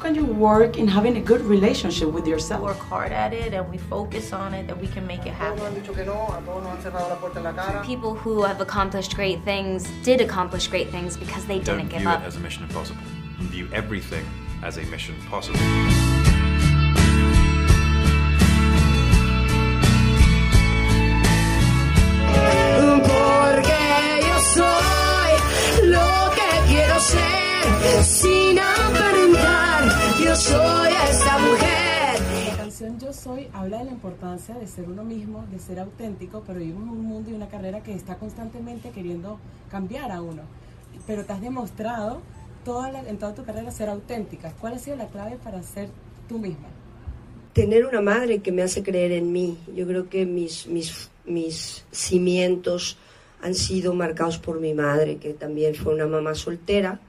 can you work in having a good relationship with yourself? Work hard at it and we focus on it, that we can make it happen. People who have accomplished great things did accomplish great things because they Don't didn't give view up. it as a mission impossible. View everything as a mission possible. Soy habla de la importancia de ser uno mismo, de ser auténtico, pero vivimos en un mundo y una carrera que está constantemente queriendo cambiar a uno. Pero te has demostrado toda la- en toda tu carrera ser auténtica. ¿Cuál ha sido la clave para ser tú misma? tener una madre que me hace creer en mí. Yo creo que mis, mis, mis cimientos han sido marcados por mi madre, que también fue una mamá soltera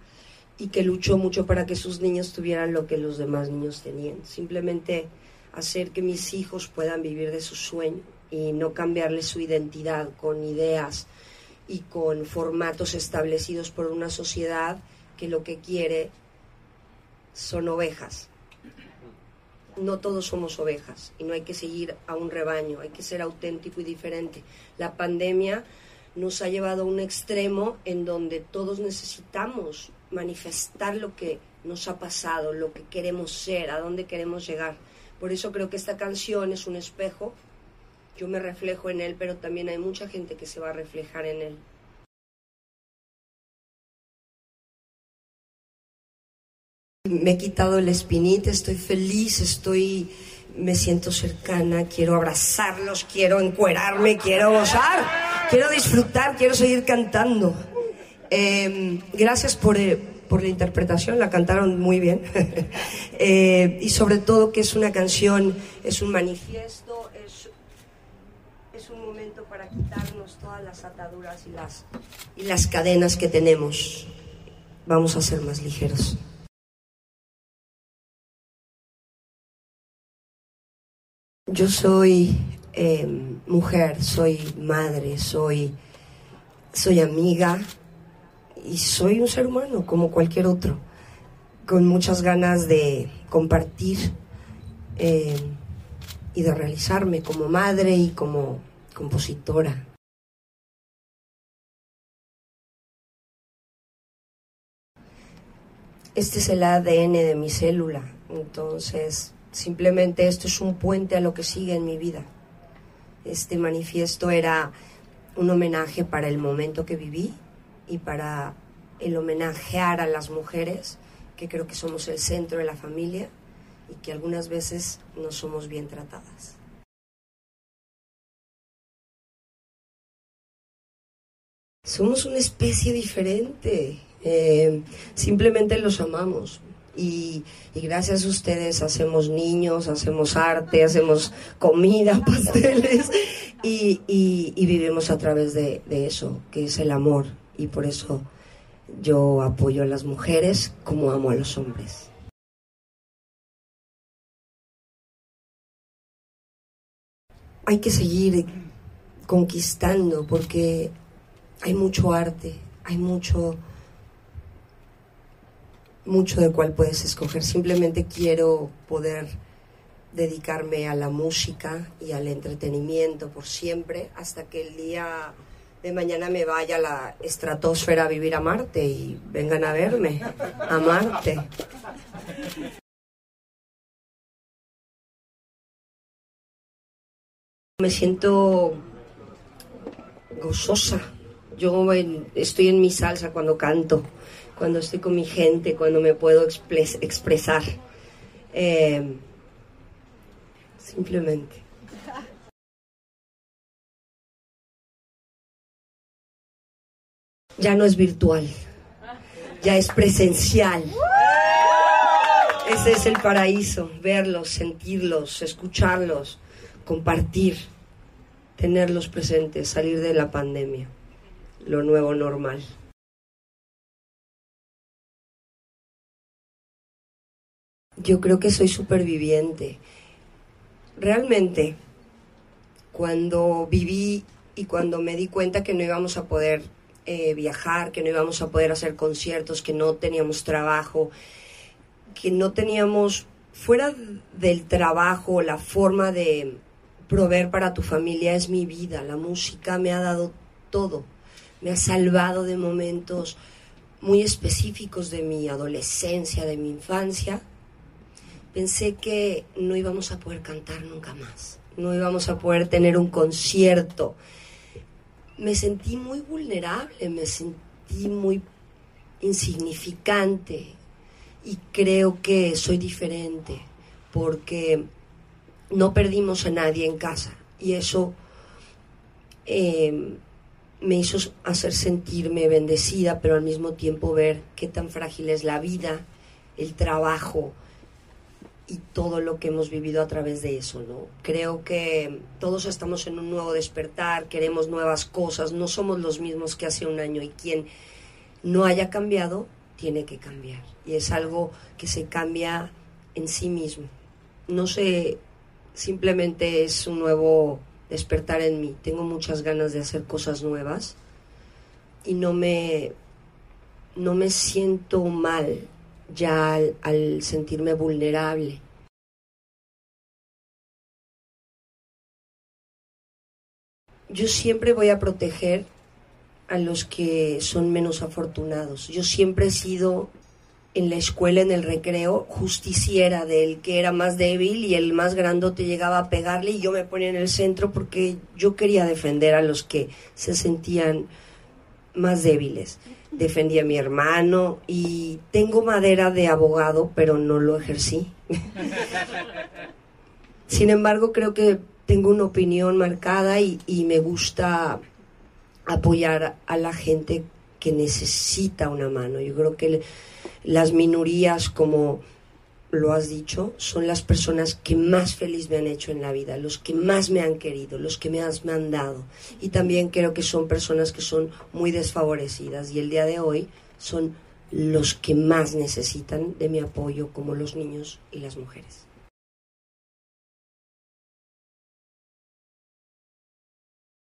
y que luchó mucho para que sus niños tuvieran lo que los demás niños tenían. Simplemente hacer que mis hijos puedan vivir de su sueño y no cambiarles su identidad con ideas y con formatos establecidos por una sociedad que lo que quiere son ovejas no todos somos ovejas y no hay que seguir a un rebaño, hay que ser auténtico y diferente. La pandemia nos ha llevado a un extremo en donde todos necesitamos manifestar lo que nos ha pasado, lo que queremos ser, a dónde queremos llegar. Por eso creo que esta canción es un espejo. Yo me reflejo en él, pero también hay mucha gente que se va a reflejar en él. Me he quitado el espinita, estoy feliz, estoy, me siento cercana, quiero abrazarlos, quiero encuerarme, quiero gozar, quiero disfrutar, quiero seguir cantando. Eh, gracias por, por la interpretación, la cantaron muy bien. Eh, y sobre todo que es una canción, es un manifiesto, es, un momento para quitarnos todas las ataduras y las, y las cadenas que tenemos. Vamos a ser más ligeros. Yo soy eh, mujer, soy madre, soy, soy amiga y soy un ser humano como cualquier otro, con muchas ganas de compartir eh, y de realizarme como madre y como compositora. Este es el ADN de mi célula, entonces Simplemente esto es un puente a lo que sigue en mi vida. Este manifiesto era un homenaje para el momento que viví y para el homenajear a las mujeres, que creo que somos el centro de la familia y que algunas veces no somos bien tratadas. Somos una especie diferente, eh, simplemente los amamos. Y, y, gracias a ustedes hacemos niños, hacemos arte, hacemos comida, pasteles y, y, y vivimos a través de, de, eso, que es el amor. Y por eso yo apoyo a las mujeres como amo a los hombres. Hay que seguir conquistando porque hay mucho arte, hay mucho mucho de cuál puedes escoger. Simplemente quiero poder dedicarme a la música y al entretenimiento por siempre hasta que el día de mañana me vaya a la estratosfera a vivir a Marte y vengan a verme a Marte. Me siento gozosa. Yo estoy en mi salsa cuando canto cuando estoy con mi gente, cuando me puedo expres expresar. Eh, simplemente. Ya no es virtual, ya es presencial. Ese es el paraíso, verlos, sentirlos, escucharlos, compartir, tenerlos presentes, salir de la pandemia, lo nuevo normal. Yo creo que soy superviviente. Realmente, cuando viví y cuando me di cuenta que no íbamos a poder eh, viajar, que no íbamos a poder hacer conciertos, que no teníamos trabajo, que no teníamos, fuera del trabajo, la forma de proveer para tu familia es mi vida. La música me ha dado todo. Me ha salvado de momentos muy específicos de mi adolescencia, de mi infancia. Pensé que no íbamos a poder cantar nunca más. No íbamos a poder tener un concierto. Me sentí muy vulnerable, me sentí muy insignificante y creo que soy diferente porque no perdimos a nadie en casa y eso eh, me hizo hacer sentirme bendecida, pero al mismo tiempo ver qué tan frágil es la vida, el trabajo y todo lo que hemos vivido a través de eso, ¿no? Creo que todos estamos en un nuevo despertar, queremos nuevas cosas, no somos los mismos que hace un año y quien no haya cambiado tiene que cambiar y es algo que se cambia en sí mismo. No sé, simplemente es un nuevo despertar en mí. Tengo muchas ganas de hacer cosas nuevas y no me, no me siento mal ya al, sentirme vulnerable. Yo siempre voy a proteger a los que son menos afortunados. Yo siempre he sido en la escuela, en el recreo, justiciera del que era más débil y el más grandote llegaba a pegarle y yo me ponía en el centro porque yo quería defender a los que se sentían más débiles. Defendí a mi hermano y tengo madera de abogado, pero no lo ejercí. Sin embargo, creo que tengo una opinión marcada y, me gusta apoyar a la gente que necesita una mano. Yo creo que las minorías, como lo has dicho, son las personas que más feliz me han hecho en la vida, los que más me han querido, los que me han mandado. Y también creo que son personas que son muy desfavorecidas y el día de hoy son los que más necesitan de mi apoyo, como los niños y las mujeres.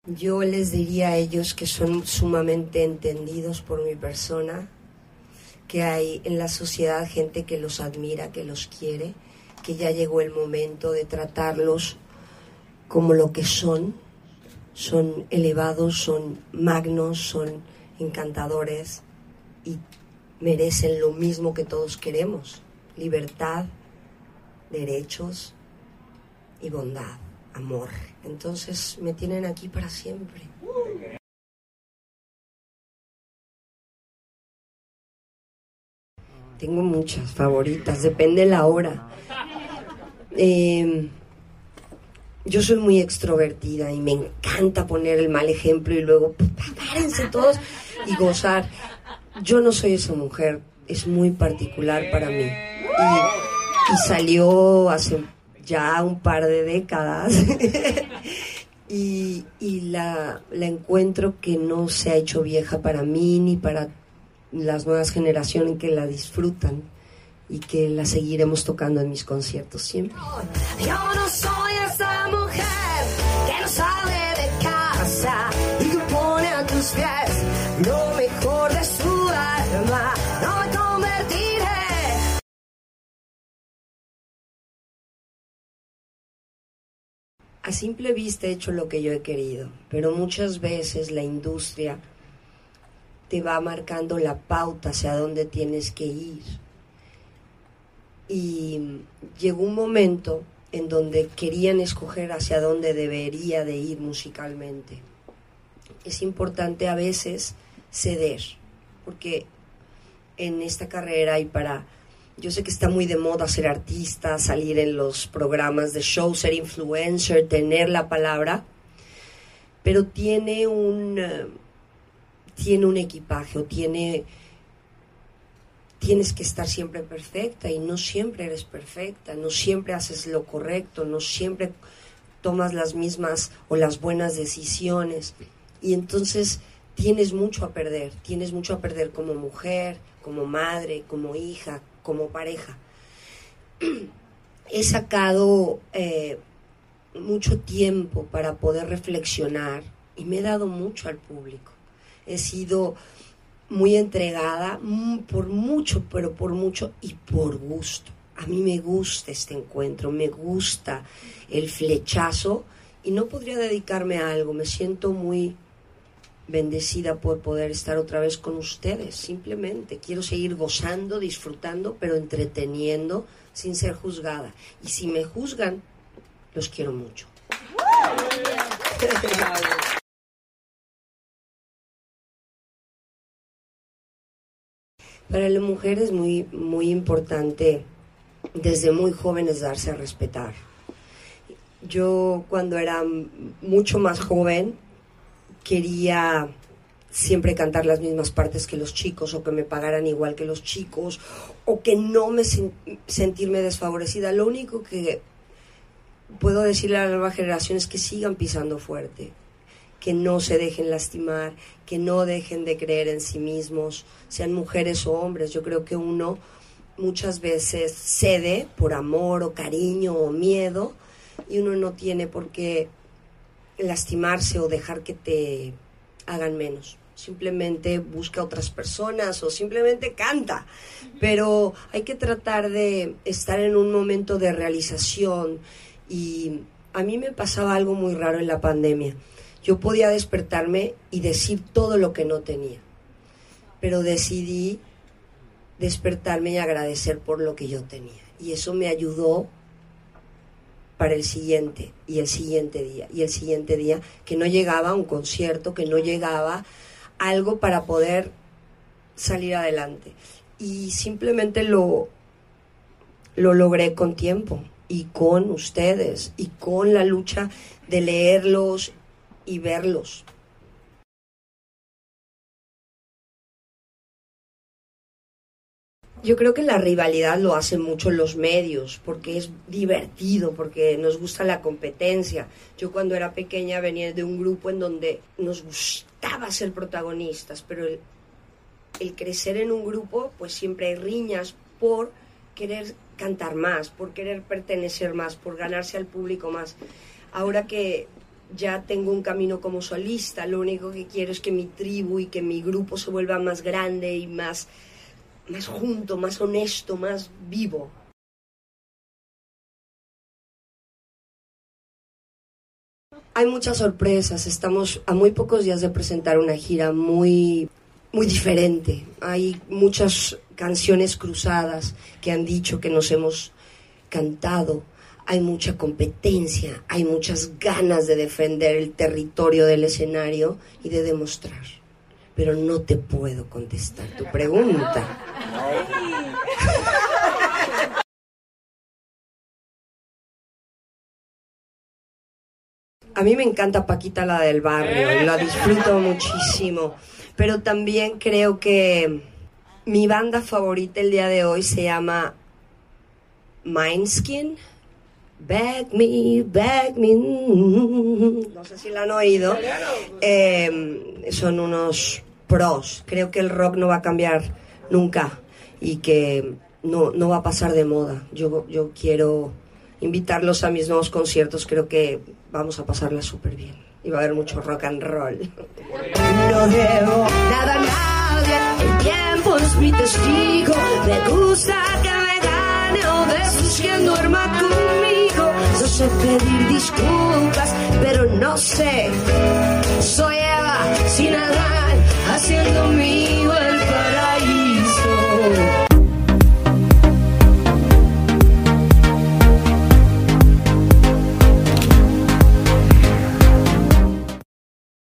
Yo les diría a ellos que son sumamente entendidos por mi persona, que hay en la sociedad gente que los admira, que los quiere, que ya llegó el momento de tratarlos como lo que son. Son elevados, son magnos, son encantadores y merecen lo mismo que todos queremos, libertad, derechos y bondad, amor. Entonces me tienen aquí para siempre. Tengo muchas favoritas, depende la hora. Eh, yo soy muy extrovertida y me encanta poner el mal ejemplo y luego párense todos y gozar. Yo no soy esa mujer, es muy particular para mí. Y, salió hace ya un par de décadas y, y la, la encuentro que no se ha hecho vieja para mí ni para las nuevas generaciones que la disfrutan y que la seguiremos tocando en mis conciertos siempre. Yo no soy esa mujer que no sale de casa y que pone a tus pies lo mejor de su alma. No me convertiré. A simple vista he hecho lo que yo he querido, pero muchas veces la industria te va marcando la pauta hacia dónde tienes que ir. Y llegó un momento en donde querían escoger hacia dónde debería de ir musicalmente. Es importante a veces ceder, porque en esta carrera y para... Yo sé que está muy de moda ser artista, salir en los programas de show, ser influencer, tener la palabra, pero tiene un, eh, tiene un equipaje o tiene tienes que estar siempre perfecta y no siempre eres perfecta, no siempre haces lo correcto, no siempre tomas las mismas o las buenas decisiones y entonces tienes mucho a perder, tienes mucho a perder como mujer, como madre, como hija, como pareja. He sacado eh, mucho tiempo para poder reflexionar y me he dado mucho al público. He sido muy entregada, mm, por mucho, pero por mucho y por gusto. A mí me gusta este encuentro, me gusta el flechazo y no podría dedicarme a algo. Me siento muy bendecida por poder estar otra vez con ustedes. Simplemente quiero seguir gozando, disfrutando, pero entreteniendo sin ser juzgada. Y si me juzgan, los quiero mucho. Para la mujer es muy, muy importante desde muy jóvenes darse a respetar. Yo cuando era mucho más joven quería siempre cantar las mismas partes que los chicos o que me pagaran igual que los chicos o que no me sentirme desfavorecida. Lo único que puedo decirle a la nueva generación es que sigan pisando fuerte, que no se dejen lastimar, que no dejen de creer en sí mismos, sean mujeres o hombres. Yo creo que uno muchas veces cede por amor o cariño o miedo y uno no tiene por qué lastimarse o dejar que te hagan menos. Simplemente busca otras personas o simplemente canta. Pero hay que tratar de estar en un momento de realización y a mí me pasaba algo muy raro en la pandemia. Yo podía despertarme y decir todo lo que no tenía, pero decidí despertarme y agradecer por lo que yo tenía. Y eso me ayudó para el siguiente y el siguiente día y el siguiente día, que no llegaba a un concierto, que no llegaba algo para poder salir adelante. Y simplemente lo, lo logré con tiempo y con ustedes y con la lucha de leerlos y verlos. Yo creo que la rivalidad lo hacen mucho los medios, porque es divertido, porque nos gusta la competencia. Yo cuando era pequeña venía de un grupo en donde nos gustaba ser protagonistas, pero el, el crecer en un grupo, pues siempre hay riñas por querer cantar más, por querer pertenecer más, por ganarse al público más. Ahora que ya tengo un camino como solista, lo único que quiero es que mi tribu y que mi grupo se vuelva más grande y más más junto, más honesto, más vivo. Hay muchas sorpresas, estamos a muy pocos días de presentar una gira muy muy diferente. Hay muchas canciones cruzadas que han dicho que nos hemos cantado. Hay mucha competencia, hay muchas ganas de defender el territorio del escenario y de demostrar pero no te puedo contestar tu pregunta. A mí me encanta Paquita la del barrio, la disfruto muchísimo, pero también creo que mi banda favorita el día de hoy se llama Mindskin. Back me, back me. No sé si la han oído. Eh, son unos pros. Creo que el rock no va a cambiar nunca y que no, no va a pasar de moda. Yo, yo quiero invitarlos a mis nuevos conciertos. Creo que vamos a pasarla súper bien. Y va a haber mucho rock and roll. No debo nada a nadie, el tiempo es mi testigo. Me gusta Pedir disculpas, pero no sé. Soy Eva sin nada haciendo mi